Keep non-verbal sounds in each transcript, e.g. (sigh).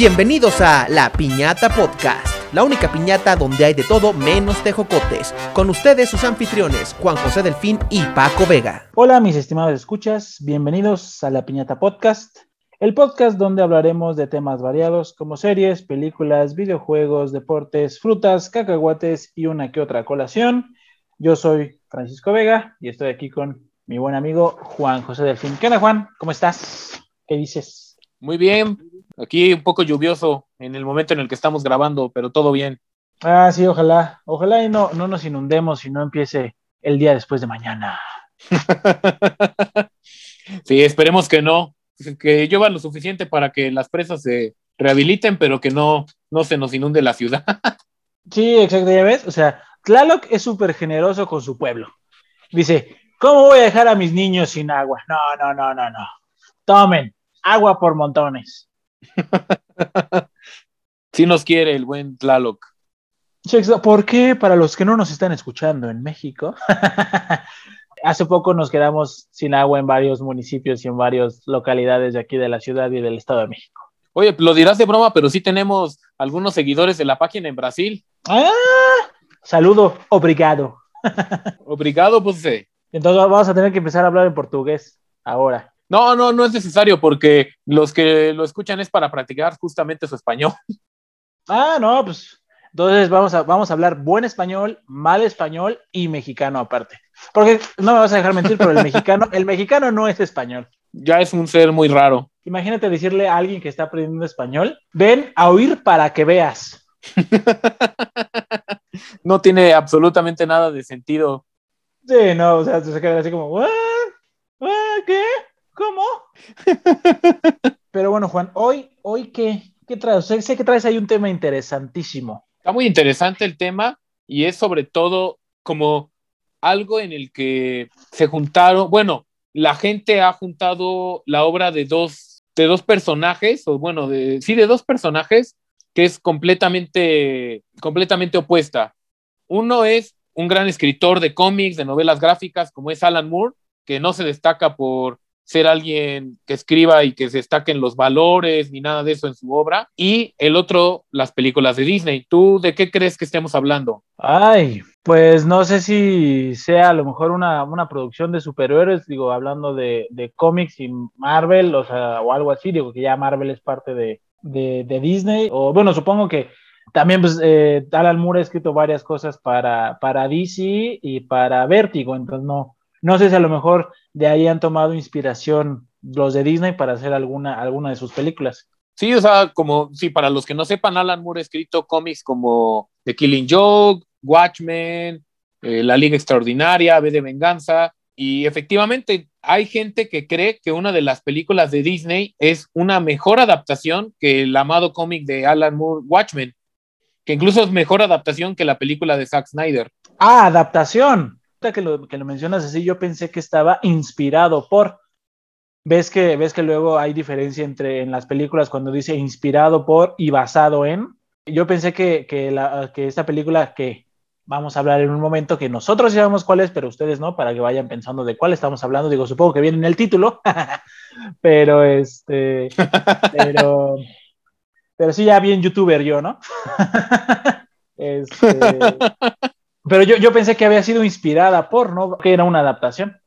Bienvenidos a La Piñata Podcast, la única piñata donde hay de todo menos tejocotes. Con ustedes sus anfitriones, Juan José Delfín y Paco Vega. Hola mis estimados escuchas, bienvenidos a La Piñata Podcast, el podcast donde hablaremos de temas variados como series, películas, videojuegos, deportes, frutas, cacahuates y una que otra colación. Yo soy Francisco Vega y estoy aquí con mi buen amigo Juan José Delfín. ¿Qué onda Juan? ¿Cómo estás? ¿Qué dices? Muy bien, aquí un poco lluvioso en el momento en el que estamos grabando, pero todo bien. Ah, sí, ojalá, ojalá y no, no nos inundemos y no empiece el día después de mañana. (laughs) sí, esperemos que no, que llueva lo suficiente para que las presas se rehabiliten, pero que no, no se nos inunde la ciudad. (laughs) sí, exacto, ya ves, o sea, Tlaloc es súper generoso con su pueblo. Dice, ¿cómo voy a dejar a mis niños sin agua? No, no, no, no, no. Tomen, agua por montones. (laughs) sí nos quiere el buen Tlaloc. ¿Por qué? Para los que no nos están escuchando en México, (laughs) hace poco nos quedamos sin agua en varios municipios y en varias localidades de aquí de la ciudad y del Estado de México. Oye, lo dirás de broma, pero sí tenemos algunos seguidores de la página en Brasil. ¡Ah! Saludo, obrigado. obrigado, pues. Entonces vamos a tener que empezar a hablar en portugués ahora. No, no, no es necesario porque los que lo escuchan es para practicar justamente su español. (laughs) Ah, no, pues entonces vamos a, vamos a hablar buen español, mal español y mexicano aparte. Porque no me vas a dejar mentir, pero el mexicano, el mexicano no es español. Ya es un ser muy raro. Imagínate decirle a alguien que está aprendiendo español, ven a oír para que veas. (laughs) no tiene absolutamente nada de sentido. Sí, no, o sea, se queda así como, ¿qué? ¿Cómo? (laughs) Pero bueno, Juan, hoy, hoy qué, qué traes? sé que traes ahí un tema interesantísimo. Está muy interesante el tema y es sobre todo como algo en el que se juntaron, bueno, la gente ha juntado la obra de dos, de dos personajes, o bueno, de, sí, de dos personajes que es completamente, completamente opuesta. Uno es un gran escritor de cómics, de novelas gráficas, como es Alan Moore, que no se destaca por ser alguien que escriba y que se destaque en los valores ni nada de eso en su obra. Y el otro, las películas de Disney. ¿Tú de qué crees que estemos hablando? Ay, pues no sé si sea a lo mejor una, una producción de superhéroes, digo, hablando de, de cómics y Marvel, o sea, o algo así, digo que ya Marvel es parte de, de, Disney, o bueno, supongo que también pues, eh, Alan Moore ha escrito varias cosas para, para DC y para Vértigo, entonces no, no sé si a lo mejor de ahí han tomado inspiración los de Disney para hacer alguna, alguna de sus películas. Sí, o sea, como, sí, para los que no sepan, Alan Moore ha escrito cómics como The Killing Joke, Watchmen, eh, La Liga Extraordinaria, B de Venganza, y efectivamente, hay gente que cree que una de las películas de Disney es una mejor adaptación que el amado cómic de Alan Moore, Watchmen, que incluso es mejor adaptación que la película de Zack Snyder. Ah, adaptación. Que lo, que lo mencionas así, yo pensé que estaba inspirado por. ¿Ves que, ves que luego hay diferencia entre en las películas cuando dice inspirado por y basado en? Yo pensé que, que, la, que esta película que vamos a hablar en un momento que nosotros sabemos cuál es, pero ustedes no, para que vayan pensando de cuál estamos hablando. Digo, supongo que viene en el título, (laughs) pero este, pero, pero sí, ya bien youtuber yo, ¿no? (laughs) este, pero yo, yo pensé que había sido inspirada por, ¿no? Que era una adaptación.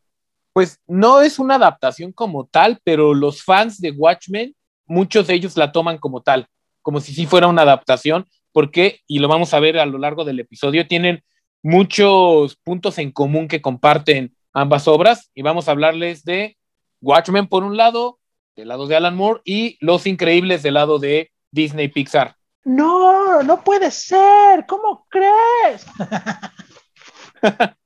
Pues no es una adaptación como tal, pero los fans de Watchmen, muchos de ellos la toman como tal, como si sí fuera una adaptación, porque, y lo vamos a ver a lo largo del episodio, tienen muchos puntos en común que comparten ambas obras y vamos a hablarles de Watchmen por un lado, del lado de Alan Moore y Los Increíbles del lado de Disney Pixar. No, no puede ser, ¿cómo crees? (laughs)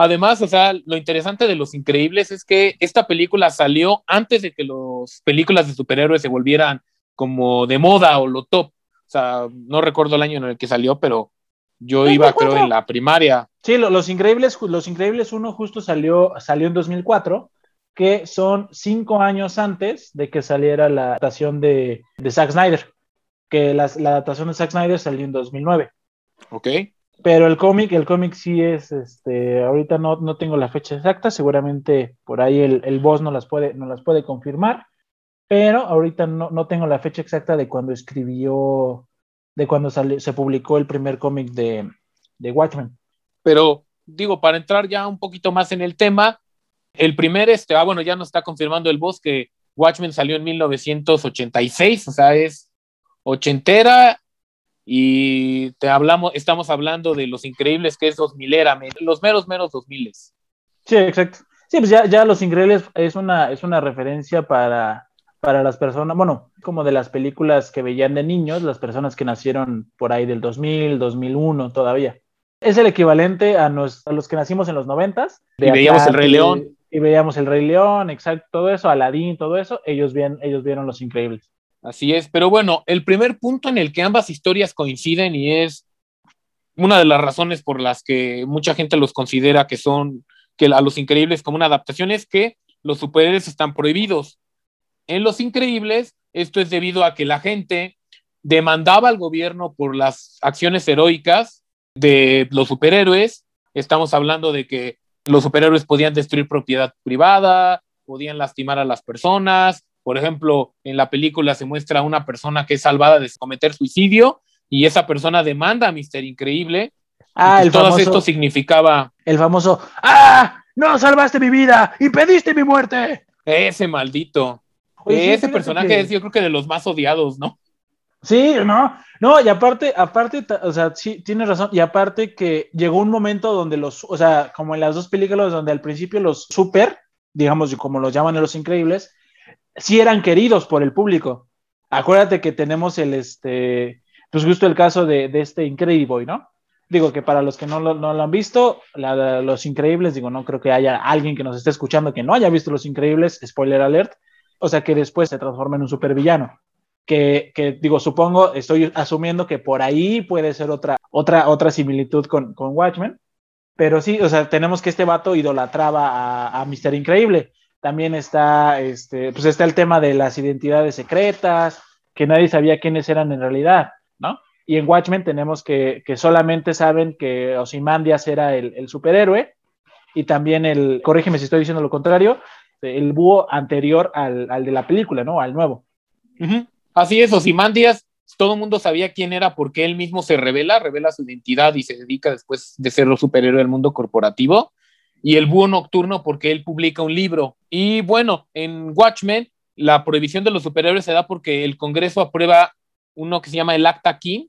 Además, o sea, lo interesante de Los Increíbles es que esta película salió antes de que las películas de superhéroes se volvieran como de moda o lo top. O sea, no recuerdo el año en el que salió, pero yo iba, creo, en la primaria. Sí, Los Increíbles, Los Increíbles 1 justo salió, salió en 2004, que son cinco años antes de que saliera la adaptación de, de Zack Snyder, que la, adaptación de Zack Snyder salió en 2009. Ok. Pero el cómic, el cómic sí es, este, ahorita no, no tengo la fecha exacta, seguramente por ahí el, el boss no las puede, no las puede confirmar, pero ahorita no, no tengo la fecha exacta de cuando escribió, de cuando salió, se publicó el primer cómic de, de Watchmen. Pero digo, para entrar ya un poquito más en el tema, el primer, este, ah, bueno, ya nos está confirmando el boss que Watchmen salió en 1986, o sea, es ochentera y te hablamos, estamos hablando de Los Increíbles, que es 2000 era, los meros, meros 2000. Sí, exacto. Sí, pues ya, ya Los Increíbles es una, es una referencia para, para las personas, bueno, como de las películas que veían de niños, las personas que nacieron por ahí del 2000, 2001 todavía. Es el equivalente a, los que nacimos en los noventas. Y veíamos el Rey León. Y veíamos el Rey León, exacto, todo eso, Aladín, todo eso, ellos, bien, ellos vieron Los Increíbles. Así es, pero bueno, el primer punto en el que ambas historias coinciden y es una de las razones por las que mucha gente los considera que son, que a Los Increíbles como una adaptación es que los superhéroes están prohibidos. En Los Increíbles, esto es debido a que la gente demandaba al gobierno por las acciones heroicas de los superhéroes. Estamos hablando de que los superhéroes podían destruir propiedad privada, podían lastimar a las personas. Por ejemplo, en la película se muestra a una persona que es salvada de cometer suicidio y esa persona demanda a Mister Increíble. Ah, el todo esto significaba. El famoso ¡Ah! ¡No salvaste mi vida! ¡Impediste mi muerte! Ese maldito. ese personaje es, yo creo que de los más odiados, ¿no? Sí, no, no, y aparte, aparte, o sea, sí, tienes razón, y aparte que llegó un momento donde los, o sea, como en las dos películas donde al principio los super, digamos, como los llaman los increíbles, sí eran queridos por el público. Acuérdate que tenemos el, este, pues justo el caso de, de este Incrediboy, ¿no? Digo que para los que no lo, no lo han visto, Los Increíbles, digo, no creo que haya alguien que nos esté escuchando que no haya visto Los Increíbles, spoiler alert, o sea, que después se transforma en un supervillano que, digo, supongo, estoy asumiendo que por ahí puede ser otra, otra, otra similitud con, con Watchmen, pero sí, o sea, tenemos que este vato idolatraba a, a Mister Increíble. También está, este, pues está el tema de las identidades secretas, que nadie sabía quiénes eran en realidad, ¿no? Y en Watchmen tenemos que, que solamente saben que Ozymandias era el, el, superhéroe y también el, corrígeme si estoy diciendo lo contrario, el búho anterior al, al de la película, ¿no? Al nuevo. Así es, Osimandias, todo el mundo sabía quién era porque él mismo se revela, revela su identidad y se dedica después de ser los superhéroe del mundo corporativo. Y el búho nocturno porque él publica un libro. Y bueno, en Watchmen, la prohibición de los superhéroes se da porque el Congreso aprueba uno que se llama el Acta King,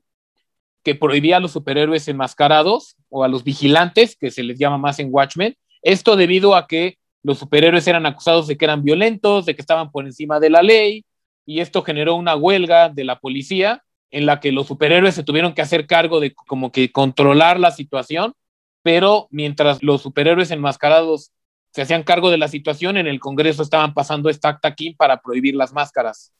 que prohibía a los superhéroes enmascarados o a los vigilantes, que se les llama más en Watchmen. Esto debido a que los superhéroes eran acusados de que eran violentos, de que estaban por encima de la ley, y esto generó una huelga de la policía en la que los superhéroes se tuvieron que hacer cargo de como que controlar la situación, pero mientras los superhéroes enmascarados se hacían cargo de la situación, en el Congreso estaban pasando esta acta aquí para prohibir las máscaras.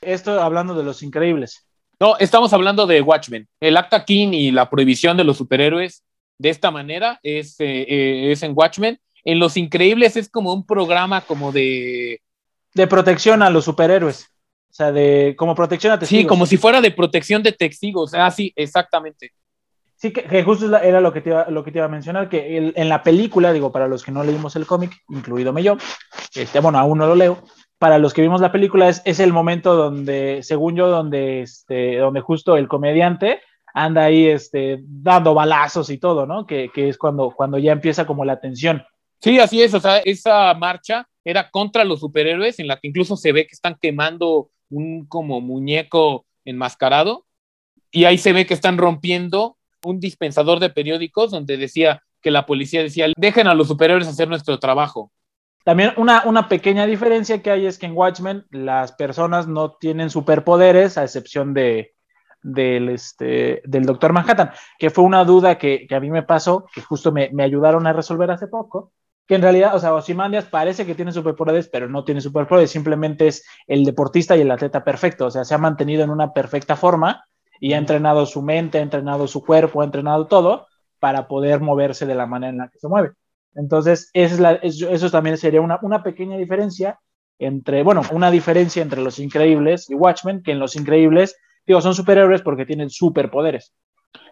Esto hablando de los increíbles. No, estamos hablando de Watchmen. El acta King y la prohibición de los superhéroes de esta manera es, eh, eh, es en Watchmen. En Los Increíbles es como un programa como de... De protección a los superhéroes. O sea, de como protección a testigos. Sí, como si fuera de protección de testigos. Ah, sí, exactamente. Sí, que, justo era lo que, te iba, lo que te iba a mencionar, que en la película, digo, para los que no leímos el cómic, incluido yo, este, bueno, aún no lo leo, para los que vimos la película es, es el momento donde, según yo, donde, este, donde justo el comediante anda ahí este, dando balazos y todo, ¿no? Que, que es cuando, cuando ya empieza como la tensión. Sí, así es, o sea, esa marcha era contra los superhéroes, en la que incluso se ve que están quemando un como muñeco enmascarado y ahí se ve que están rompiendo un dispensador de periódicos donde decía que la policía decía, dejen a los superiores hacer nuestro trabajo. También una, una pequeña diferencia que hay es que en Watchmen las personas no tienen superpoderes a excepción de, del, este, del Doctor Manhattan, que fue una duda que, que a mí me pasó, que justo me, me ayudaron a resolver hace poco, que en realidad, o sea, Ozymandias parece que tiene superpoderes, pero no tiene superpoderes, simplemente es el deportista y el atleta perfecto, o sea, se ha mantenido en una perfecta forma y ha entrenado su mente, ha entrenado su cuerpo, ha entrenado todo para poder moverse de la manera en la que se mueve. Entonces, eso también sería una, una pequeña diferencia entre, bueno, una diferencia entre los increíbles y Watchmen, que en los increíbles, digo, son superhéroes porque tienen superpoderes.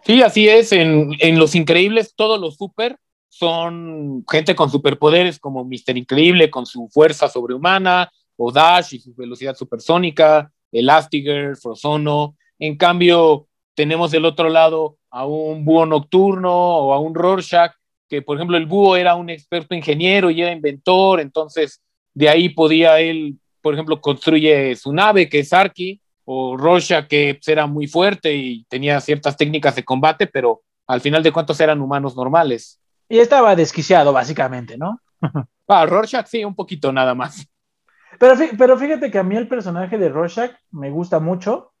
Sí, así es, en, en los increíbles todos los super son gente con superpoderes como Mister Increíble con su fuerza sobrehumana, o Dash y su velocidad supersónica, Elastigirl, Frozono. En cambio, tenemos del otro lado a un búho nocturno o a un Rorschach, que por ejemplo el búho era un experto ingeniero y era inventor, entonces de ahí podía él, por ejemplo, construye su nave, que es Arki, o Rorschach, que pues, era muy fuerte y tenía ciertas técnicas de combate, pero al final de cuentas eran humanos normales. Y estaba desquiciado, básicamente, ¿no? (laughs) ah, Rorschach sí, un poquito nada más. Pero, pero fíjate que a mí el personaje de Rorschach me gusta mucho.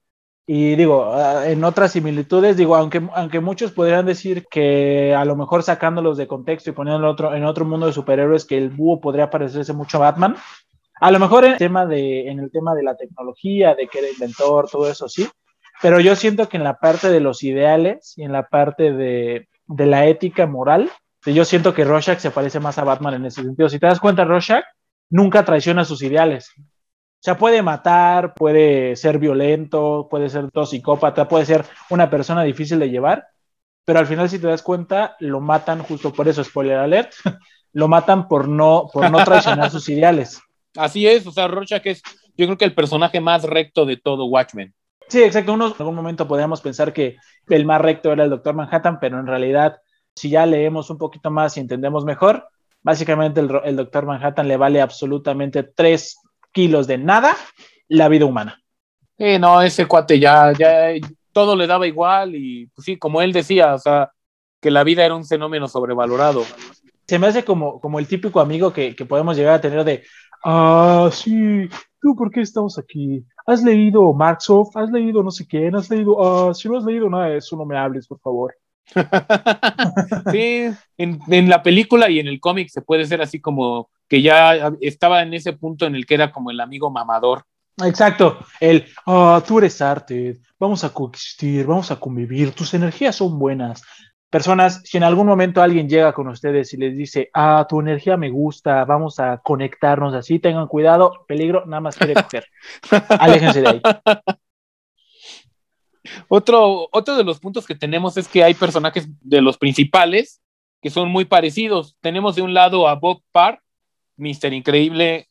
Y digo, ah, en otras similitudes, digo, aunque, aunque muchos podrían decir que a lo mejor sacándolos de contexto y poniéndolo otro, en otro mundo de superhéroes, que el búho podría parecerse mucho a Batman, a lo mejor en el tema de, en el tema de la tecnología, de que era inventor, todo eso sí, pero yo siento que en la parte de los ideales y en la parte de, de la ética moral, yo siento que Rorschach se parece más a Batman en ese sentido. Si te das cuenta, Rorschach nunca traiciona sus ideales. O sea, puede matar, puede ser violento, puede ser todo psicópata, puede ser una persona difícil de llevar, pero al final si te das cuenta, lo matan justo por eso, spoiler alert, (laughs) lo matan por no, por no traicionar sus ideales. Así es, o sea, Rorschach es, yo creo que el personaje más recto de todo Watchmen. Sí, exacto. En algún momento podríamos pensar que el más recto era el Doctor Manhattan, pero en realidad, si ya leemos un poquito más y entendemos mejor, básicamente el, el Doctor Manhattan le vale absolutamente tres kilos de nada la vida humana. Sí, no, ese cuate ya, ya todo le daba igual y pues sí, como él decía, o sea, que la vida era un fenómeno sobrevalorado. Se me hace como, como el típico amigo que, que podemos llegar a tener de, ah, sí, ¿tú por qué estamos aquí? ¿Has leído Marksoft? ¿Has leído no sé quién? ¿Has leído? Ah, si no has leído nada de eso, no me hables, por favor. (laughs) sí, en, en, la película y en el cómic se puede ser así como que ya estaba en ese punto en el que era como el amigo mamador. Exacto, el, oh, tú eres arte, vamos a coexistir, vamos a convivir, tus energías son buenas. Personas, si en algún momento alguien llega con ustedes y les dice, ah, tu energía me gusta, vamos a conectarnos así, tengan cuidado, peligro, nada más quiere coger. (laughs) Aléjense de ahí. Otro, otro de los puntos que tenemos es que hay personajes de los principales que son muy parecidos. Tenemos de un lado a Bob Parr, Mister Increíble,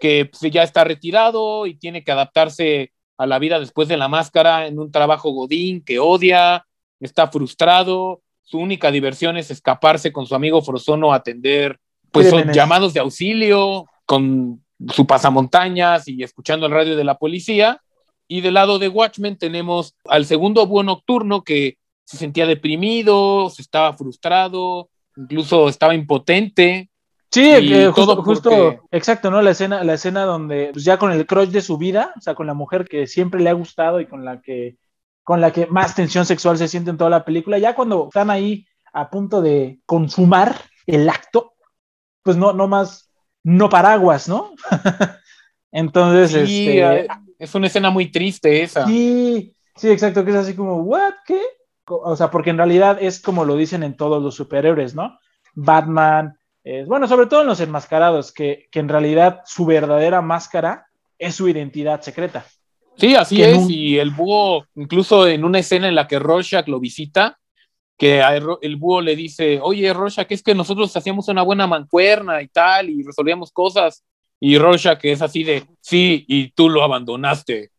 que pues, ya está retirado y tiene que adaptarse a la vida después de la máscara en un trabajo godín que odia, está frustrado, su única diversión es escaparse con su amigo Frozono a atender pues son llamados de auxilio con su pasamontañas y escuchando el radio de la policía. Y del lado de Watchmen tenemos al segundo búho nocturno que se sentía deprimido, se estaba frustrado, incluso estaba impotente. Sí, eh, justo, justo, exacto, ¿no? La escena, la escena donde pues ya con el crush de su vida, o sea, con la mujer que siempre le ha gustado y con la que, con la que más tensión sexual se siente en toda la película, ya cuando están ahí a punto de consumar el acto, pues no, no más, no paraguas, ¿no? (laughs) Entonces, sí, este, es una escena muy triste esa. Sí, sí, exacto, que es así como, ¿what? ¿Qué? O sea, porque en realidad es como lo dicen en todos los superhéroes, ¿no? Batman, bueno, sobre todo en los enmascarados, que, que, en realidad su verdadera máscara es su identidad secreta. Sí, así es, y el búho, incluso en una escena en la que Rorschach lo visita, que el búho le dice, oye Rorschach, es que nosotros hacíamos una buena mancuerna y tal, y resolvíamos cosas, y Rorschach es así de, sí, y tú lo abandonaste.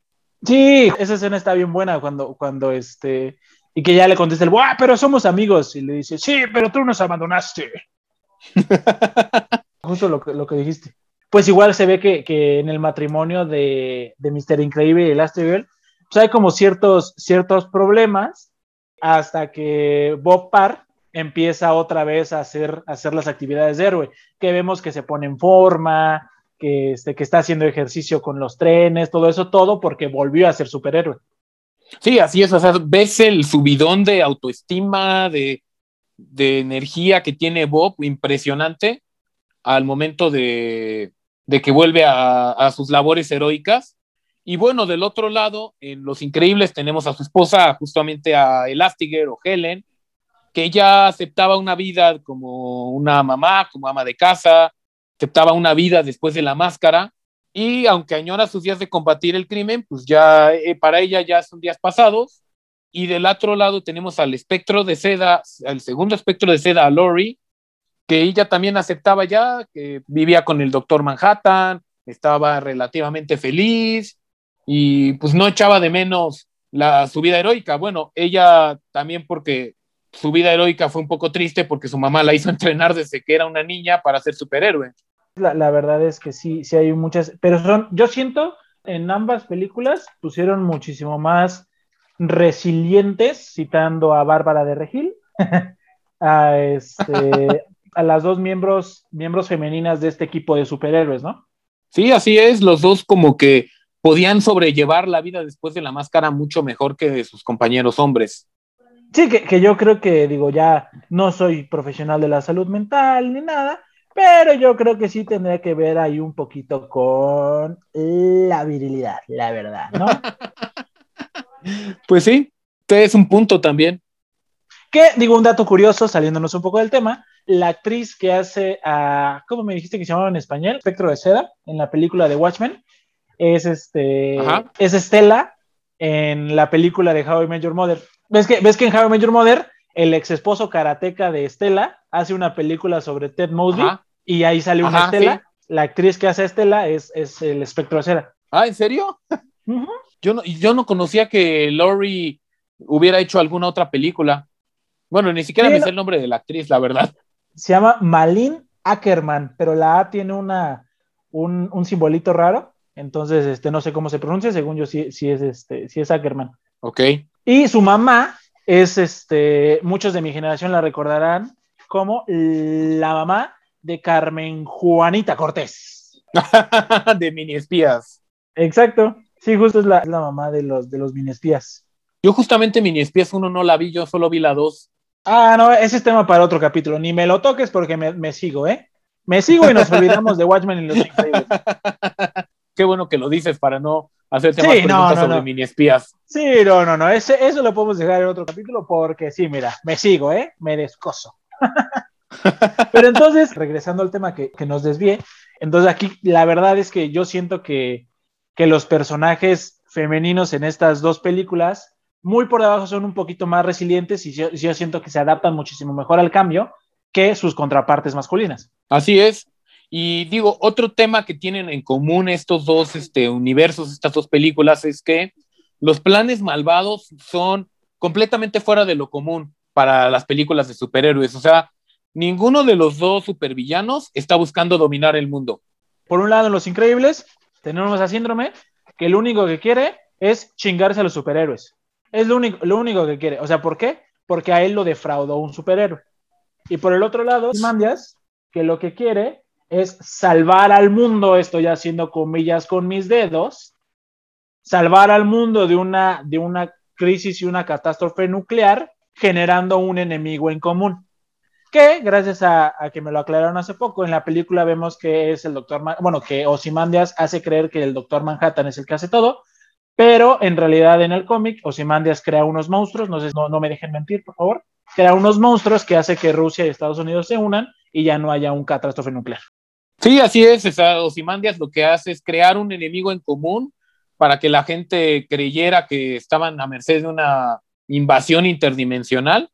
Sí, esa escena está bien buena cuando, cuando este, y que ya le contesta el, ¡buah, pero somos amigos! Y le dice, sí, pero tú nos abandonaste. (laughs) Justo lo lo que dijiste. Pues igual se ve que, que en el matrimonio de, de Mr. Increíble y Elastigirl, pues hay como ciertos, ciertos problemas hasta que Bob Parr empieza otra vez a hacer, a hacer las actividades de héroe, que vemos que se pone en forma, que, este, que está haciendo ejercicio con los trenes, todo eso, todo porque volvió a ser superhéroe. Sí, así es, o sea, ves el subidón de autoestima, de, de energía que tiene Bob, impresionante, al momento de, de que vuelve a, sus labores heroicas. Y bueno, del otro lado, en Los Increíbles tenemos a su esposa, justamente a Elastiger o Helen, que ella aceptaba una vida como una mamá, como ama de casa, aceptaba una vida después de la máscara y aunque añora sus días de combatir el crimen, pues ya eh, para ella ya son días pasados. Y del otro lado tenemos al espectro de seda, al segundo espectro de seda, a Lori, que ella también aceptaba ya, que vivía con el doctor Manhattan, estaba relativamente feliz y pues no echaba de menos la, su vida heroica. Bueno, ella también porque su vida heroica fue un poco triste porque su mamá la hizo (laughs) entrenar desde que era una niña para ser superhéroe. La, la verdad es que sí, sí hay muchas, pero son, yo siento en ambas películas pusieron muchísimo más resilientes, citando a Bárbara de Regil, (laughs) a, este, (laughs) a las dos miembros, miembros femeninas de este equipo de superhéroes, ¿no? Sí, así es, los dos como que podían sobrellevar la vida después de la máscara mucho mejor que sus compañeros hombres. Sí, que, que, yo creo que, digo, ya no soy profesional de la salud mental ni nada, pero yo creo que sí tendría que ver ahí un poquito con la virilidad, la verdad, ¿no? (laughs) pues sí, es un punto también. Que, digo, un dato curioso, saliéndonos un poco del tema, la actriz que hace a, ¿cómo me dijiste que se llamaba en español? Espectro de Seda, en la película de Watchmen, es este, Ajá. es Estela en la película de How I Met Your Mother. ¿Ves que, ves que en How I Met Your Mother el ex esposo karateca de Estela hace una película sobre Ted Mosby Ajá. y ahí sale una Ajá, Estela? Sí. La actriz que hace a Estela es, es el espectro de cera. Ah, ¿en serio? Uh -huh. Yo, no, yo no conocía que Laurie hubiera hecho alguna otra película. Bueno, ni siquiera sí, me no. sé el nombre de la actriz, la verdad. Se llama Malin Ackerman, pero la A tiene una, un, un simbolito raro. Entonces, este, no sé cómo se pronuncia, según yo sí, sí es este, sí es Ackerman. Ok. Y su mamá es este, muchos de mi generación la recordarán como la mamá de Carmen Juanita Cortés. (laughs) de mini espías. Exacto. Sí, justo es la, la, mamá de los, de los mini espías. Yo justamente mini espías uno no la vi, yo solo vi la dos. Ah, no, ese es tema para otro capítulo. Ni me lo toques porque me, me sigo, ¿eh? Me sigo y nos (laughs) olvidamos de Watchmen y los Increíbles. (laughs) Qué bueno que lo dices para no hacerte sí, más preguntas no, no, sobre no. mini espías. Sí, no, no, no. Ese, eso lo podemos dejar en otro capítulo porque sí, mira, me sigo, ¿eh? Me descoso. (laughs) Pero entonces, regresando al tema que, que nos desvíe, entonces aquí la verdad es que yo siento que, que los personajes femeninos en estas dos películas muy por debajo son un poquito más resilientes y yo, yo, siento que se adaptan muchísimo mejor al cambio que sus contrapartes masculinas. Así es. Y digo, otro tema que tienen en común estos dos este, universos, estas dos películas, es que los planes malvados son completamente fuera de lo común para las películas de superhéroes. O sea, ninguno de los dos supervillanos está buscando dominar el mundo. Por un lado, en Los Increíbles, tenemos a Síndrome, que lo único que quiere es chingarse a los superhéroes. Es lo único, lo único que quiere. O sea, ¿por qué? Porque a él lo defraudó un superhéroe. Y por el otro lado, Mandias, que lo que quiere es salvar al mundo, estoy haciendo comillas con mis dedos, salvar al mundo de una, de una crisis y una catástrofe nuclear, generando un enemigo en común. Que gracias a, que me lo aclararon hace poco, en la película vemos que es el doctor, bueno, que Ozymandias hace creer que el doctor Manhattan es el que hace todo, pero en realidad en el cómic Ozymandias crea unos monstruos, no, sé, no, no me dejen mentir, por favor, crea unos monstruos que hace que Rusia y Estados Unidos se unan y ya no haya un catástrofe nuclear. Sí, así es. O sea, Osimandias lo que hace es crear un enemigo en común para que la gente creyera que estaban a merced de una invasión interdimensional.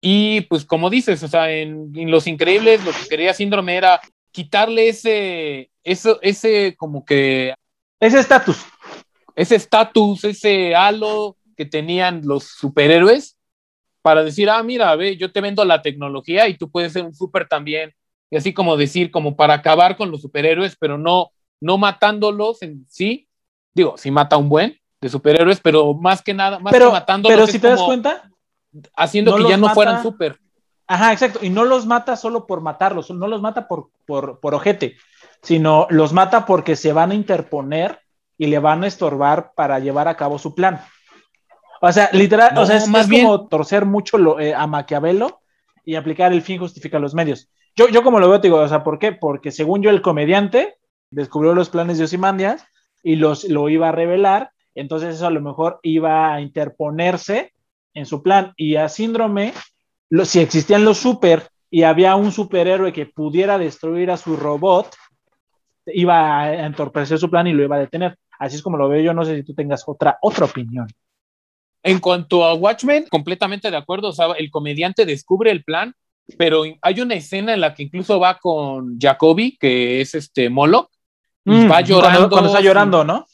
Y pues como dices, o sea, en, en Los Increíbles lo que quería Síndrome era quitarle ese, eso, ese como que... Ese estatus. Ese estatus, ese halo que tenían los superhéroes para decir, ah, mira, ve, yo te vendo la tecnología y tú puedes ser un super también y así como decir, como para acabar con los superhéroes, pero no, no matándolos en sí. Digo, sí mata un buen de superhéroes, pero más que nada, más pero, que matándolos. Pero si te das cuenta, haciendo no que ya no mata... fueran super. Ajá, exacto. Y no los mata solo por matarlos, no los mata por, por, por ojete, sino los mata porque se van a interponer y le van a estorbar para llevar a cabo su plan. O sea, literal, no, o sea, es, más es bien... como torcer mucho lo, eh, a Maquiavelo y aplicar el fin justifica los medios. Yo, yo como lo veo, te digo, o sea, ¿por qué? Porque según yo, el comediante descubrió los planes de Osimandias y los, lo iba a revelar, entonces eso a lo mejor iba a interponerse en su plan. Y a Síndrome, lo, si existían los super y había un superhéroe que pudiera destruir a su robot, iba a entorpecer su plan y lo iba a detener. Así es como lo veo yo, no sé si tú tengas otra, otra opinión. En cuanto a Watchmen, completamente de acuerdo, o sea, el comediante descubre el plan pero hay una escena en la que incluso va con Jacoby, que es este Moloch, Mm, va llorando. Cuando, está llorando, ¿no?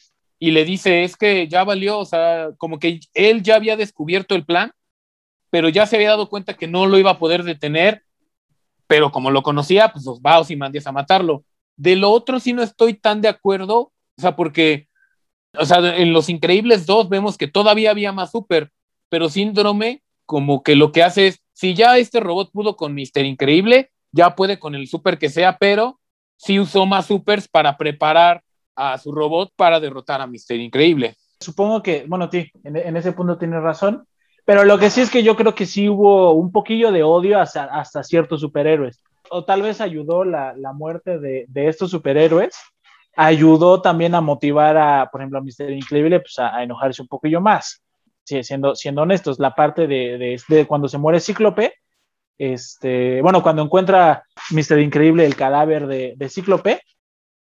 Y le dice, es que ya valió, o sea, como que él ya había descubierto el plan, pero ya se había dado cuenta que no lo iba a poder detener, pero como lo conocía, pues va Ozymandias a matarlo. De lo otro sí no estoy tan de acuerdo, o sea, porque, o sea, en Los Increíbles 2 vemos que todavía había más super, pero Síndrome como que lo que hace es, si ya este robot pudo con Mister Increíble, ya puede con el super que sea, pero sí usó más supers para preparar a su robot para derrotar a Mister Increíble. Supongo que, bueno, sí, en, ese punto tienes razón, pero lo que sí es que yo creo que sí hubo un poquillo de odio hasta, hasta ciertos superhéroes. O tal vez ayudó la, la muerte de, de, estos superhéroes, ayudó también a motivar a, por ejemplo, a Mister Increíble pues, a, enojarse un poquillo más. Sí, siendo, siendo honestos, la parte de, de, de cuando se muere Cíclope, este, bueno, cuando encuentra Mister Increíble el cadáver de, de Cíclope,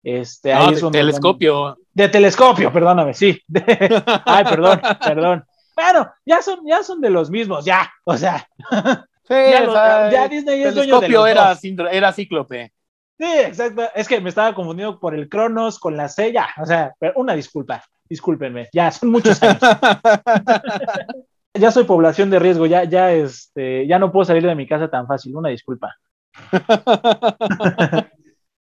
este, no, de telescopio. De telescopio, perdóname, sí. (laughs) ay, perdón, perdón. Bueno, ya son, ya son de los mismos, ya, o sea. Sí, (laughs) ya, o sea, ya Disney es dueño de los era, era Cíclope. Sí, exacto. Es que me estaba confundiendo por el Cronos con la C, ya, o sea, una disculpa, discúlpenme, ya, son muchos años. (laughs) ya soy población de riesgo, ya, ya, este, ya no puedo salir de mi casa tan fácil, una disculpa.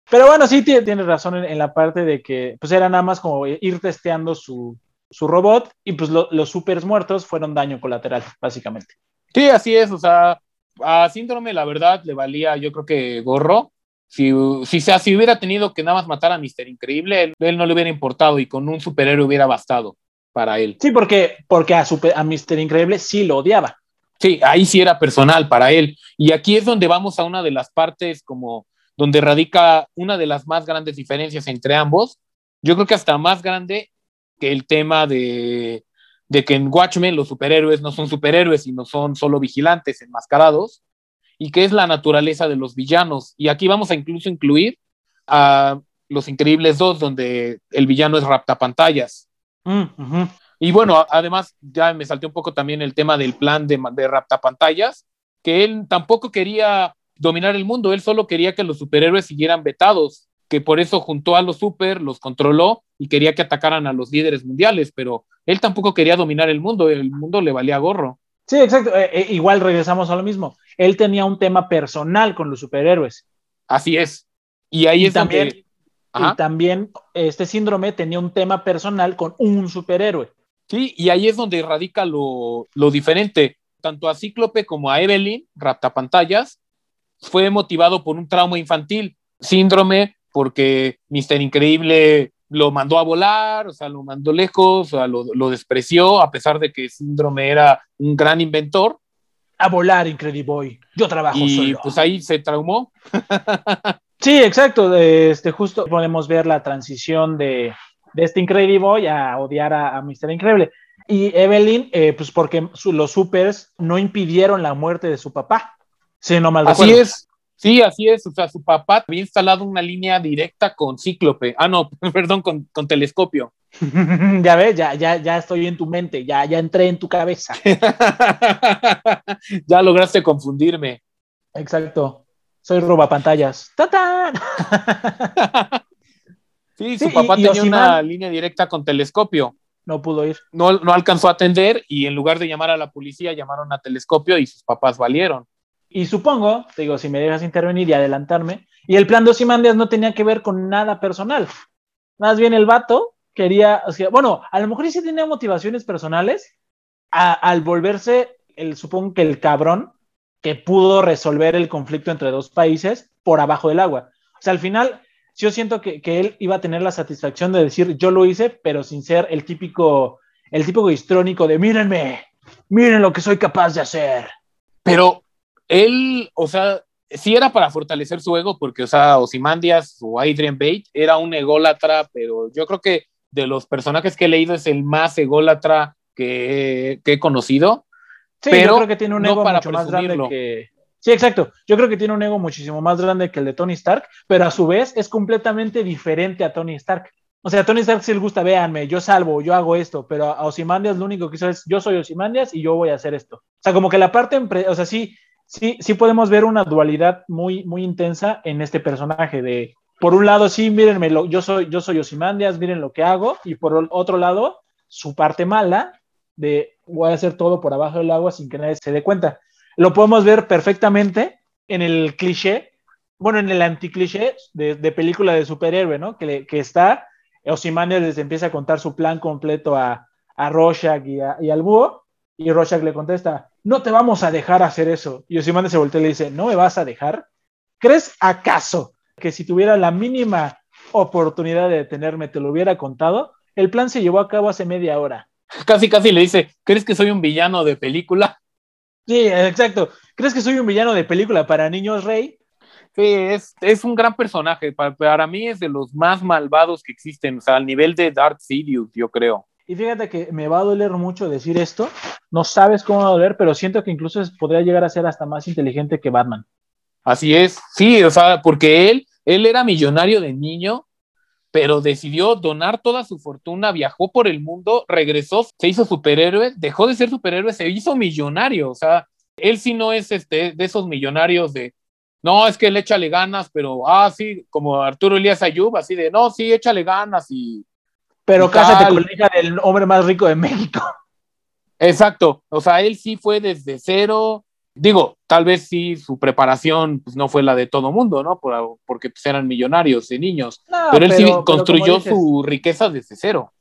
Pero bueno, sí tienes razón en, la parte de que pues era nada más como ir testeando su, su robot y pues los supers muertos fueron daño colateral, básicamente. Sí, así es, o sea, a Síndrome la verdad le valía yo creo que gorro. Si, si, si hubiera tenido que nada más matar a Mister Increíble, él, él no le hubiera importado y con un superhéroe hubiera bastado para él. Sí, porque, porque a, super, a Mister Increíble sí lo odiaba. Sí, ahí sí era personal para él. Y aquí es donde vamos a una de las partes como donde radica una de las más grandes diferencias entre ambos. Yo creo que hasta más grande que el tema de, de que en Watchmen los superhéroes no son superhéroes, sino son solo vigilantes enmascarados, y que es la naturaleza de los villanos. Y aquí vamos a incluso incluir a Los Increíbles 2, donde el villano es raptapantallas. Mm, y bueno, además ya me salté un poco también el tema del plan de, de raptapantallas, que él tampoco quería dominar el mundo, él solo quería que los superhéroes siguieran vetados, que por eso juntó a los super, los controló y quería que atacaran a los líderes mundiales, pero él tampoco quería dominar el mundo, el mundo le valía gorro. Sí, exacto, eh, eh, igual regresamos a lo mismo, él tenía un tema personal con los superhéroes. Así es, y ahí es también, donde y también este síndrome tenía un tema personal con un superhéroe. Sí, y ahí es donde radica lo, lo diferente. Tanto a Cíclope como a Evelyn, Raptapantallas, fue motivado por un trauma infantil. Síndrome, porque Mister Increíble lo mandó a volar, o sea, lo mandó lejos, o sea, lo, lo despreció, a pesar de que Síndrome era un gran inventor. A volar, Incrediboy. Yo trabajo y solo. pues ahí se traumó. (laughs) Sí, exacto. Este, justo podemos ver la transición de, de este Incredible a odiar a, a Mr. Increíble. Y Evelyn, eh, pues porque su, los supers no impidieron la muerte de su papá. Sí, no mal Así es. Sí, así es. O sea, su papá había instalado una línea directa con Cíclope. Ah, no, (laughs) perdón, con, con telescopio. (laughs) ya ves, ya, ya, ya estoy en tu mente, ya, ya entré en tu cabeza. (laughs) ya lograste confundirme. Exacto. Soy robapantallas. ¡Tatán! sí, su papá tenía una línea directa con telescopio. No pudo ir. No, no alcanzó a atender y en lugar de llamar a la policía, llamaron a telescopio y sus papás valieron. Y supongo, te digo, si me dejas intervenir y adelantarme, y el plan de Osimandias no tenía que ver con nada personal. Más bien el vato quería, o sea, bueno, a lo mejor sí tenía motivaciones personales a, al volverse, el, supongo que el cabrón que pudo resolver el conflicto entre dos países por abajo del agua. O sea, al final, yo siento que, que, él iba a tener la satisfacción de decir, yo lo hice, pero sin ser el típico, el típico histrónico de, mírenme, miren lo que soy capaz de hacer. Pero él, o sea, sí era para fortalecer su ego, porque, o sea, Osimandias o Adrian Bate era un ególatra, pero yo creo que de los personajes que he leído es el más ególatra que, que he conocido. Sí, pero yo creo que tiene un ego mucho más grande que. Sí, exacto. Yo creo que tiene un ego muchísimo más grande que el de Tony Stark, pero a su vez es completamente diferente a Tony Stark. O sea, a Tony Stark sí le gusta, véanme, yo salvo, yo hago esto, pero a Osimandias lo único que hizo es, yo soy Osimandias y yo voy a hacer esto. O sea, como que la parte, o sea, sí, sí, sí podemos ver una dualidad muy, muy intensa en este personaje de por un lado, sí, mírenme, lo, yo soy, yo soy Osimandias, miren lo que hago, y por otro lado, su parte mala de voy a hacer todo por abajo del agua sin que nadie se dé cuenta. Lo podemos ver perfectamente en el cliché, bueno, en el anticliché de, de película de superhéroe, ¿no? Que, está, Osimandias les empieza a contar su plan completo a, a y al búho, y Rorschach le contesta, no te vamos a dejar hacer eso. Y Osimandias se voltea y le dice, ¿no me vas a dejar? ¿Crees acaso que si tuviera la mínima oportunidad de detenerme te lo hubiera contado? El plan se llevó a cabo hace media hora. Casi, casi le dice, ¿crees que soy un villano de película? Sí, exacto. ¿Crees que soy un villano de película para niños rey? Sí, es, es un gran personaje. Para, para, mí es de los más malvados que existen, o sea, al nivel de Darth Sidious, yo creo. Y fíjate que me va a doler mucho decir esto. No sabes cómo va a doler, pero siento que incluso podría llegar a ser hasta más inteligente que Batman. Así es, sí, o sea, porque él, él era millonario de niño, pero decidió donar toda su fortuna, viajó por el mundo, regresó, se hizo superhéroe, dejó de ser superhéroe, se hizo millonario, o sea, él sí no es este, de esos millonarios de, no, es que él échale ganas, pero, ah, sí, como Arturo Elías Ayub, así de, no, sí, échale ganas y... Pero cásate con la hija del hombre más rico de México. Exacto, o sea, él sí fue desde cero, digo, tal vez sí su preparación pues, no fue la de todo mundo, ¿no? Por, porque pues, eran millonarios de niños, no, pero él pero, sí construyó dices, su riqueza desde cero.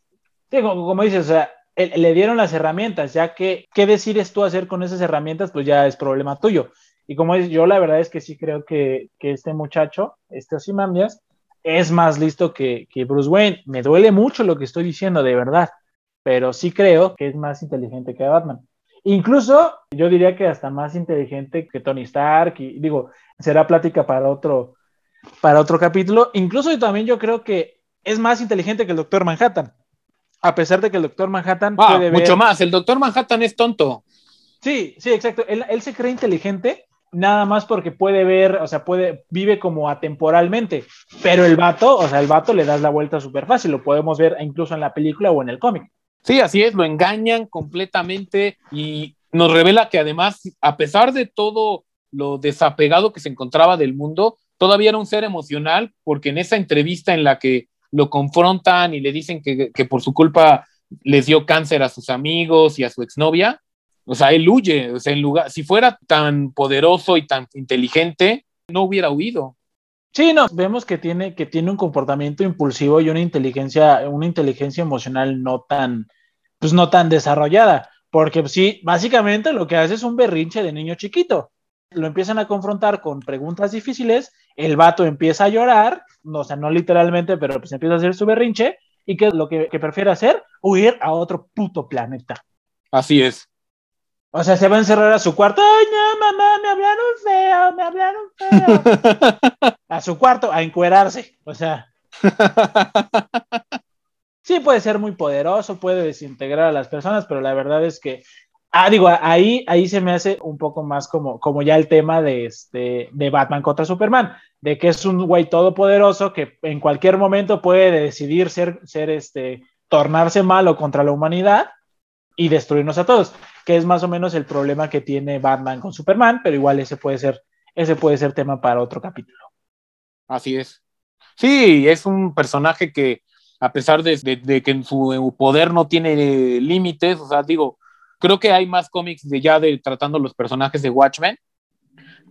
Sí, como, dices, o sea, le dieron las herramientas, ya que qué decides tú hacer con esas herramientas, pues ya es problema tuyo. Y como dices, yo la verdad es que sí creo que, que este muchacho, este Ozymandias, es más listo que, que Bruce Wayne. Me duele mucho lo que estoy diciendo, de verdad, pero sí creo que es más inteligente que Batman. Incluso yo diría que hasta más inteligente que Tony Stark, y digo, será plática para otro, para otro capítulo. Incluso también yo creo que es más inteligente que el Doctor Manhattan. A pesar de que el Doctor Manhattan ah, puede ver... Mucho más, el Doctor Manhattan es tonto. Sí, sí, exacto. Él, él, se cree inteligente nada más porque puede ver, o sea, puede, vive como atemporalmente. Pero el vato, o sea, el vato le das la vuelta súper fácil. Lo podemos ver incluso en la película o en el cómic. Sí, así es, lo engañan completamente y nos revela que además, a pesar de todo lo desapegado que se encontraba del mundo, todavía era un ser emocional, porque en esa entrevista en la que lo confrontan y le dicen que, que por su culpa les dio cáncer a sus amigos y a su exnovia, o sea, él huye, o sea, en lugar, si fuera tan poderoso y tan inteligente, no hubiera huido. Sí, no, vemos que tiene, que tiene un comportamiento impulsivo y una inteligencia, una inteligencia emocional no tan, pues no tan desarrollada, porque sí, básicamente lo que hace es un berrinche de niño chiquito. Lo empiezan a confrontar con preguntas difíciles, el vato empieza a llorar, no, o sea, no literalmente, pero pues empieza a hacer su berrinche, y que lo que, que prefiere hacer, huir a otro puto planeta. Así es. O sea, se va a encerrar a su cuarto. Ay, no, mamá, me hablaron feo, me hablaron feo. (laughs) a su cuarto, a encuerarse. O sea. Sí, puede ser muy poderoso, puede desintegrar a las personas, pero la verdad es que. Ah, digo, ahí, ahí se me hace un poco más como, como ya el tema de, este, de Batman contra Superman, de que es un güey todopoderoso que en cualquier momento puede decidir ser, ser este, tornarse malo contra la humanidad y destruirnos a todos que es más o menos el problema que tiene Batman con Superman, pero igual ese puede ser, ese puede ser tema para otro capítulo. Así es. Sí, es un personaje que, a pesar de, de, que en su poder no tiene límites, o sea, digo, creo que hay más cómics de ya de tratando los personajes de Watchmen,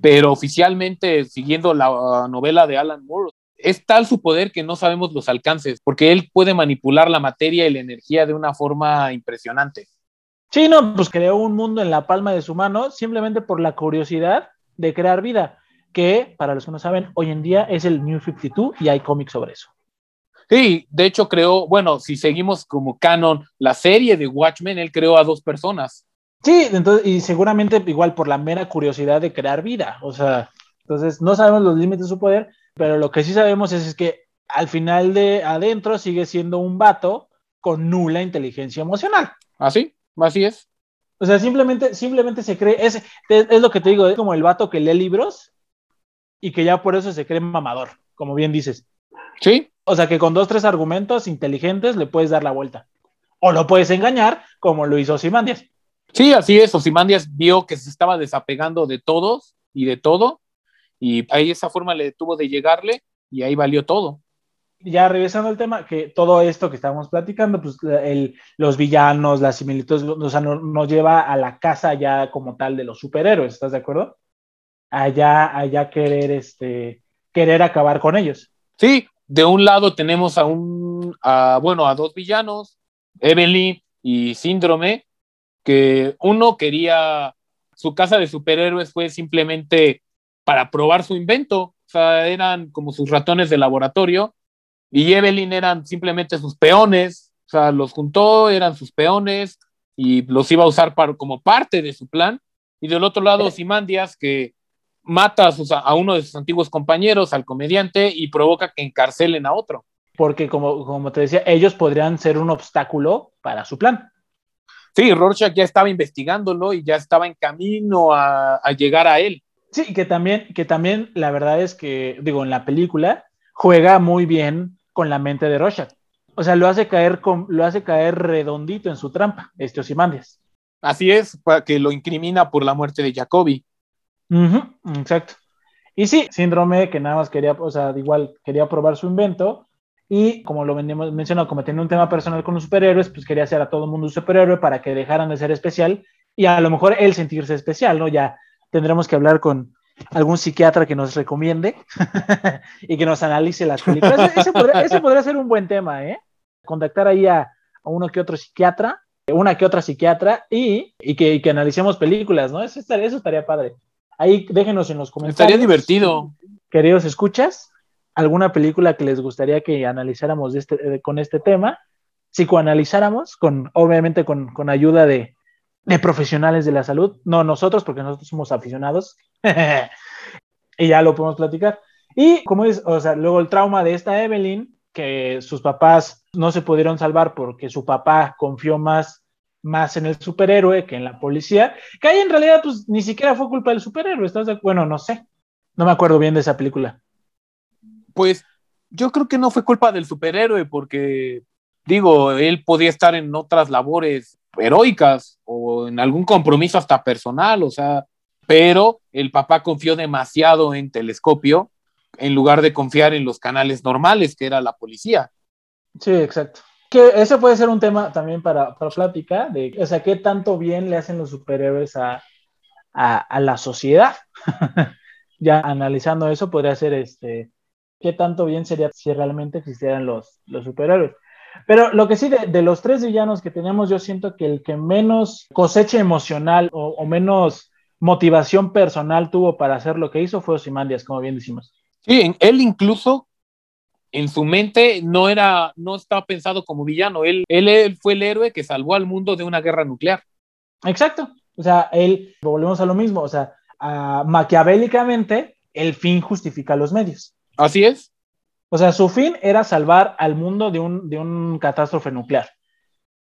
pero oficialmente, siguiendo la novela de Alan Moore, es tal su poder que no sabemos los alcances, porque él puede manipular la materia y la energía de una forma impresionante. Sí, no, pues creó un mundo en la palma de su mano simplemente por la curiosidad de crear vida, que para los que no saben, hoy en día es el New 52 y hay cómics sobre eso. Sí, de hecho creó, bueno, si seguimos como canon la serie de Watchmen, él creó a dos personas. Sí, entonces, y seguramente igual por la mera curiosidad de crear vida, o sea, entonces no sabemos los límites de su poder, pero lo que sí sabemos es, es que al final de adentro sigue siendo un vato con nula inteligencia emocional. ¿Ah, sí? Así es. O sea, simplemente, simplemente se cree, es, es lo que te digo, es como el vato que lee libros y que ya por eso se cree mamador, como bien dices. Sí. O sea, que con dos, tres argumentos inteligentes le puedes dar la vuelta. O lo puedes engañar, como lo hizo Osimandias. Sí, así es. Osimandias vio que se estaba desapegando de todos y de todo, y ahí esa forma le tuvo de llegarle, y ahí valió todo. Ya regresando al tema, que todo esto que estábamos platicando, pues el, los villanos, las similitudes, o sea, nos, lleva a la casa ya como tal de los superhéroes, ¿estás de acuerdo? Allá, allá querer, este, querer acabar con ellos. Sí, de un lado tenemos a un, a, bueno, a dos villanos, Evelyn y Síndrome, que uno quería, su casa de superhéroes fue simplemente para probar su invento, o sea, eran como sus ratones de laboratorio, y Evelyn eran simplemente sus peones, o sea, los juntó, eran sus peones, y los iba a usar para, como parte de su plan, y del otro lado, Simandias, que mata a, a, uno de sus antiguos compañeros, al comediante, y provoca que encarcelen a otro. Porque, como, como te decía, ellos podrían ser un obstáculo para su plan. Sí, Rorschach ya estaba investigándolo y ya estaba en camino a, llegar a él. Sí, que también, que también la verdad es que, digo, en la película juega muy bien con la mente de Rorschach. O sea, lo hace caer, con, lo hace caer redondito en su trampa, este Osimandias. Así es, que lo incrimina por la muerte de Jacobi. exacto. Y sí, síndrome que nada más quería, o sea, igual quería probar su invento, y como lo venimos mencionado, como tiene un tema personal con los superhéroes, pues quería hacer a todo el mundo un superhéroe para que dejaran de ser especial y a lo mejor él sentirse especial, ¿no? Ya tendremos que hablar con algún psiquiatra que nos recomiende (laughs) y que nos analice las películas. Ese, podría, ser un buen tema, ¿eh? Contactar ahí a, uno que otro psiquiatra, una que otra psiquiatra y, que, que, analicemos películas, ¿no? Eso estaría, eso estaría padre. Ahí déjenos en los comentarios. Estaría divertido. Queridos escuchas, alguna película que les gustaría que analizáramos este, con este tema, psicoanalizáramos, con, obviamente con, con ayuda de, de, profesionales de la salud, no nosotros, porque nosotros somos aficionados, (laughs) y ya lo podemos platicar. Y como es, o sea, luego el trauma de esta Evelyn, que sus papás no se pudieron salvar porque su papá confió más, más en el superhéroe que en la policía, que ahí en realidad pues ni siquiera fue culpa del superhéroe, ¿estás Bueno, no sé, no me acuerdo bien de esa película pues yo creo que no fue culpa del superhéroe, porque digo, él podía estar en otras labores heroicas o en algún compromiso hasta personal, o sea, pero el papá confió demasiado en Telescopio en lugar de confiar en los canales normales, que era la policía. Sí, exacto. Que ese puede ser un tema también para, para plática, de, o sea, qué tanto bien le hacen los superhéroes a, a, a la sociedad. (laughs) ya analizando eso, podría ser este, qué tanto bien sería si realmente existieran los, los superhéroes. Pero lo que sí, de, los tres villanos que tenemos, yo siento que el que menos cosecha emocional o, menos motivación personal tuvo para hacer lo que hizo fue Osimandias, como bien decimos. Sí, él incluso en su mente no era, no estaba pensado como villano. Él, él, fue el héroe que salvó al mundo de una guerra nuclear. Exacto. O sea, él, volvemos a lo mismo, o sea, maquiavélicamente, el fin justifica los medios. Así es. O sea, su fin era salvar al mundo de un, de un catástrofe nuclear.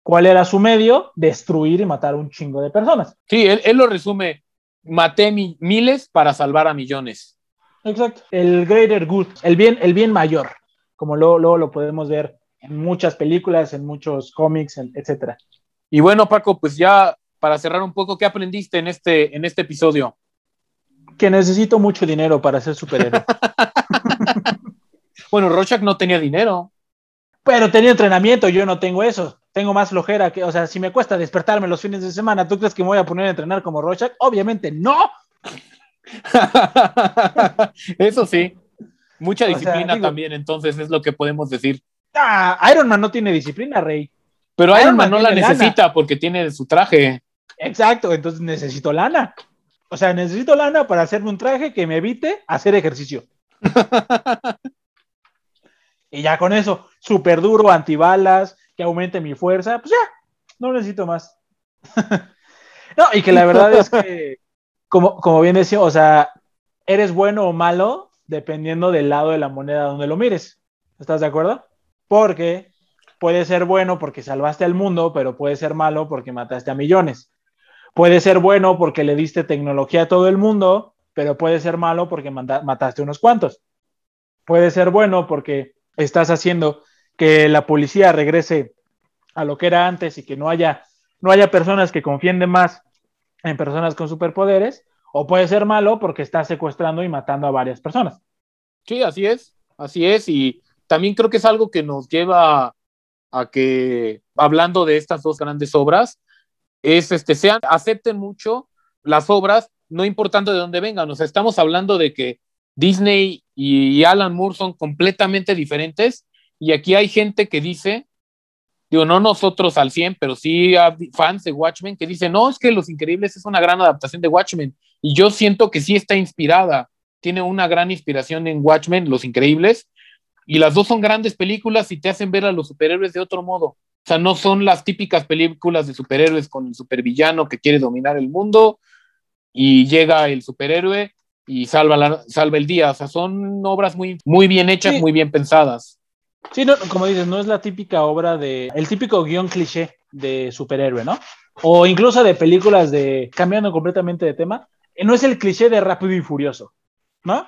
¿Cuál era su medio? Destruir y matar a un chingo de personas. Sí, él, lo resume. Maté miles para salvar a millones. Exacto. El greater good, el bien, el bien mayor, como luego, lo podemos ver en muchas películas, en muchos cómics, etc. Y bueno, Paco, pues ya para cerrar un poco, ¿qué aprendiste en este, en este episodio? Que necesito mucho dinero para ser superhéroe. (laughs) bueno, Rorschach no tenía dinero. Pero tenía entrenamiento, yo no tengo eso. Tengo más flojera que, o sea, si me cuesta despertarme los fines de semana, ¿tú crees que me voy a poner a entrenar como Rorschach? Obviamente no. (laughs) eso sí. Mucha disciplina también, entonces es lo que podemos decir. Ah, Iron Man no tiene disciplina, Rey. Pero Iron, Man, no la necesita porque tiene su traje. Exacto, entonces necesito lana. O sea, necesito lana para hacerme un traje que me evite hacer ejercicio. (laughs) y ya con eso, súper duro, antibalas, que aumente mi fuerza, pues ya, no necesito más. (laughs) no, y que la verdad es que, como, como bien decía, o sea, eres bueno o malo dependiendo del lado de la moneda donde lo mires. ¿Estás de acuerdo? Porque puede ser bueno porque salvaste al mundo, pero puede ser malo porque mataste a millones. Puede ser bueno porque le diste tecnología a todo el mundo, pero puede ser malo porque mataste unos cuantos. Puede ser bueno porque estás haciendo que la policía regrese a lo que era antes y que no haya, no haya personas que confíen de más en personas con superpoderes, o puede ser malo porque estás secuestrando y matando a varias personas. Sí, así es. Así es, y también creo que es algo que nos lleva a que, hablando de estas dos grandes obras, es este, sean, acepten mucho las obras, no importando de dónde vengan. O sea, estamos hablando de que Disney y Alan Moore son completamente diferentes, y aquí hay gente que dice, digo, no nosotros al 100, pero sí fans de Watchmen que dicen, no, es que Los Increíbles es una gran adaptación de Watchmen, y yo siento que sí está inspirada, tiene una gran inspiración en Watchmen, Los Increíbles, y las dos son grandes películas y te hacen ver a los superhéroes de otro modo. O sea, no son las típicas películas de superhéroes con el supervillano que quiere dominar el mundo y llega el superhéroe y salva, la, salva el día. O sea, son obras muy, muy bien hechas, muy bien pensadas. Sí, no, como dices, no es la típica obra de, el típico guion cliché de superhéroe, ¿no? O incluso de películas de, cambiando completamente de tema, no es el cliché de Rápido y Furioso, ¿no?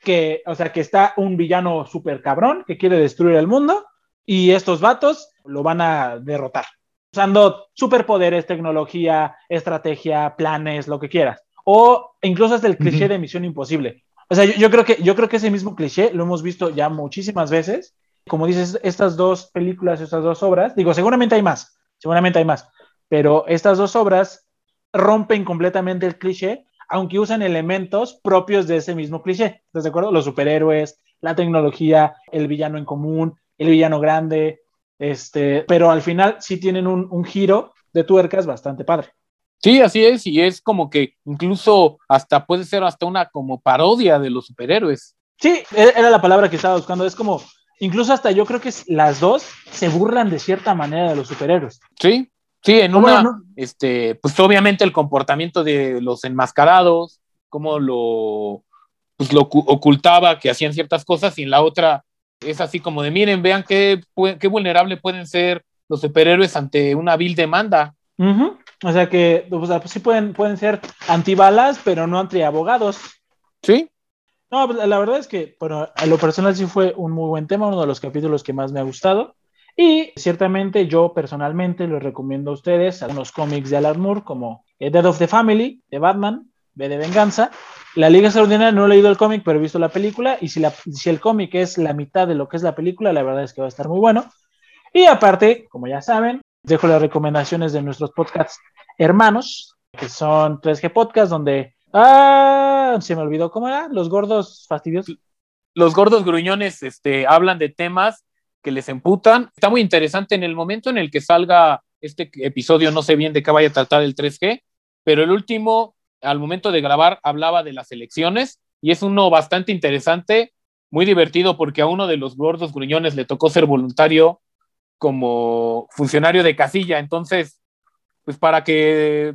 que, o sea, que está un villano súper cabrón que quiere destruir el mundo y estos vatos lo van a derrotar usando superpoderes, tecnología, estrategia, planes, lo que quieras. O incluso hasta el cliché de Misión Imposible. O sea, yo, creo que, yo creo que ese mismo cliché lo hemos visto ya muchísimas veces. Como dices, estas dos películas, estas dos obras, digo, seguramente hay más, seguramente hay más, pero estas dos obras rompen completamente el cliché aunque usan elementos propios de ese mismo cliché. ¿Estás de acuerdo? Los superhéroes, la tecnología, el villano en común, el villano grande, este, pero al final sí tienen un, giro de tuercas bastante padre. Sí, así es, y es como que incluso hasta puede ser hasta una como parodia de los superhéroes. Sí, e-, era la palabra que estaba buscando, es como, incluso hasta yo creo que las dos se burlan de cierta manera de los superhéroes. Sí, Sí, en una, este, pues obviamente el comportamiento de los enmascarados, cómo lo, pues lo ocultaba, que hacían ciertas cosas, y en la otra es así como de, miren, vean qué, qué vulnerable pueden ser los superhéroes ante una vil demanda. O sea que, pues sí pueden, pueden ser antibalas, pero no antiabogados. Sí. No, pues, la verdad es que, bueno, a lo personal sí fue un muy buen tema, uno de los capítulos que más me ha gustado. Y ciertamente yo personalmente les recomiendo a ustedes algunos cómics de Alan Moore como Dead of the Family de Batman, B de Venganza. La Liga Extraordinaria no he leído el cómic, pero he visto la película. Y si, la, si el cómic es la mitad de lo que es la película, la verdad es que va a estar muy bueno. Y aparte, como ya saben, dejo las recomendaciones de nuestros podcasts hermanos, que son 3G Podcast, donde. Ah, se me olvidó cómo era, los gordos fastidiosos. Los gordos gruñones este, hablan de temas que les emputan. Está muy interesante en el momento en el que salga este episodio, no sé bien de qué vaya a tratar el 3G, pero el último, al momento de grabar, hablaba de las elecciones y es uno bastante interesante, muy divertido porque a uno de los gordos gruñones le tocó ser voluntario como funcionario de casilla, entonces, pues para que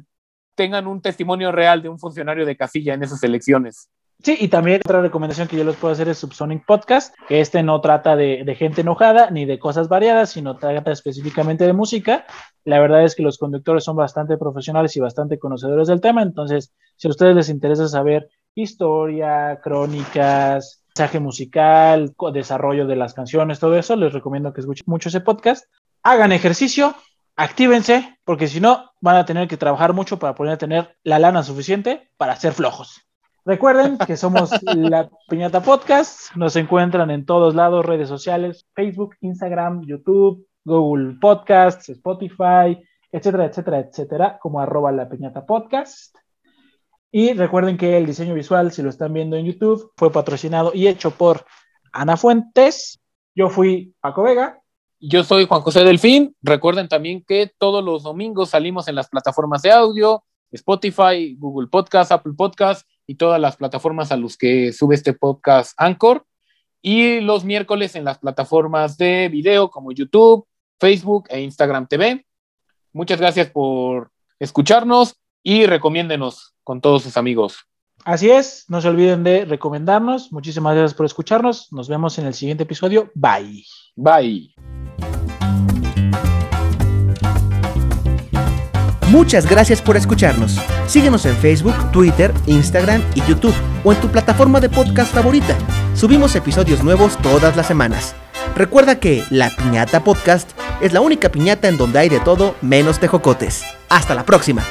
tengan un testimonio real de un funcionario de casilla en esas elecciones. Sí, y también otra recomendación que yo les puedo hacer es Subsonic Podcast, que este no trata de, gente enojada ni de cosas variadas, sino trata específicamente de música. La verdad es que los conductores son bastante profesionales y bastante conocedores del tema, entonces si a ustedes les interesa saber historia, crónicas, mensaje musical, desarrollo de las canciones, todo eso, les recomiendo que escuchen mucho ese podcast. Hagan ejercicio, actívense, porque si no, van a tener que trabajar mucho para poder tener la lana suficiente para ser flojos. Recuerden que somos (laughs) la Piñata Podcast. Nos encuentran en todos lados, redes sociales, Facebook, Instagram, YouTube, Google Podcasts, Spotify, etcétera, etcétera, etcétera, como arroba la Piñata Podcast. Y recuerden que el diseño visual, si lo están viendo en YouTube, fue patrocinado y hecho por Ana Fuentes. Yo fui Paco Vega. Yo soy Juan José Delfín. Recuerden también que todos los domingos salimos en las plataformas de audio, Spotify, Google Podcast, Apple Podcast y todas las plataformas a los que sube este podcast Anchor. Y los miércoles en las plataformas de video como YouTube, Facebook e Instagram TV. Muchas gracias por escucharnos y recomiéndenos con todos sus amigos. Así es, no se olviden de recomendarnos. Muchísimas gracias por escucharnos. Nos vemos en el siguiente episodio. Bye. Bye. Muchas gracias por escucharnos. Síguenos en Facebook, Twitter, Instagram y YouTube o en tu plataforma de podcast favorita. Subimos episodios nuevos todas las semanas. Recuerda que La Piñata Podcast es la única piñata en donde hay de todo menos tejocotes. Hasta la próxima.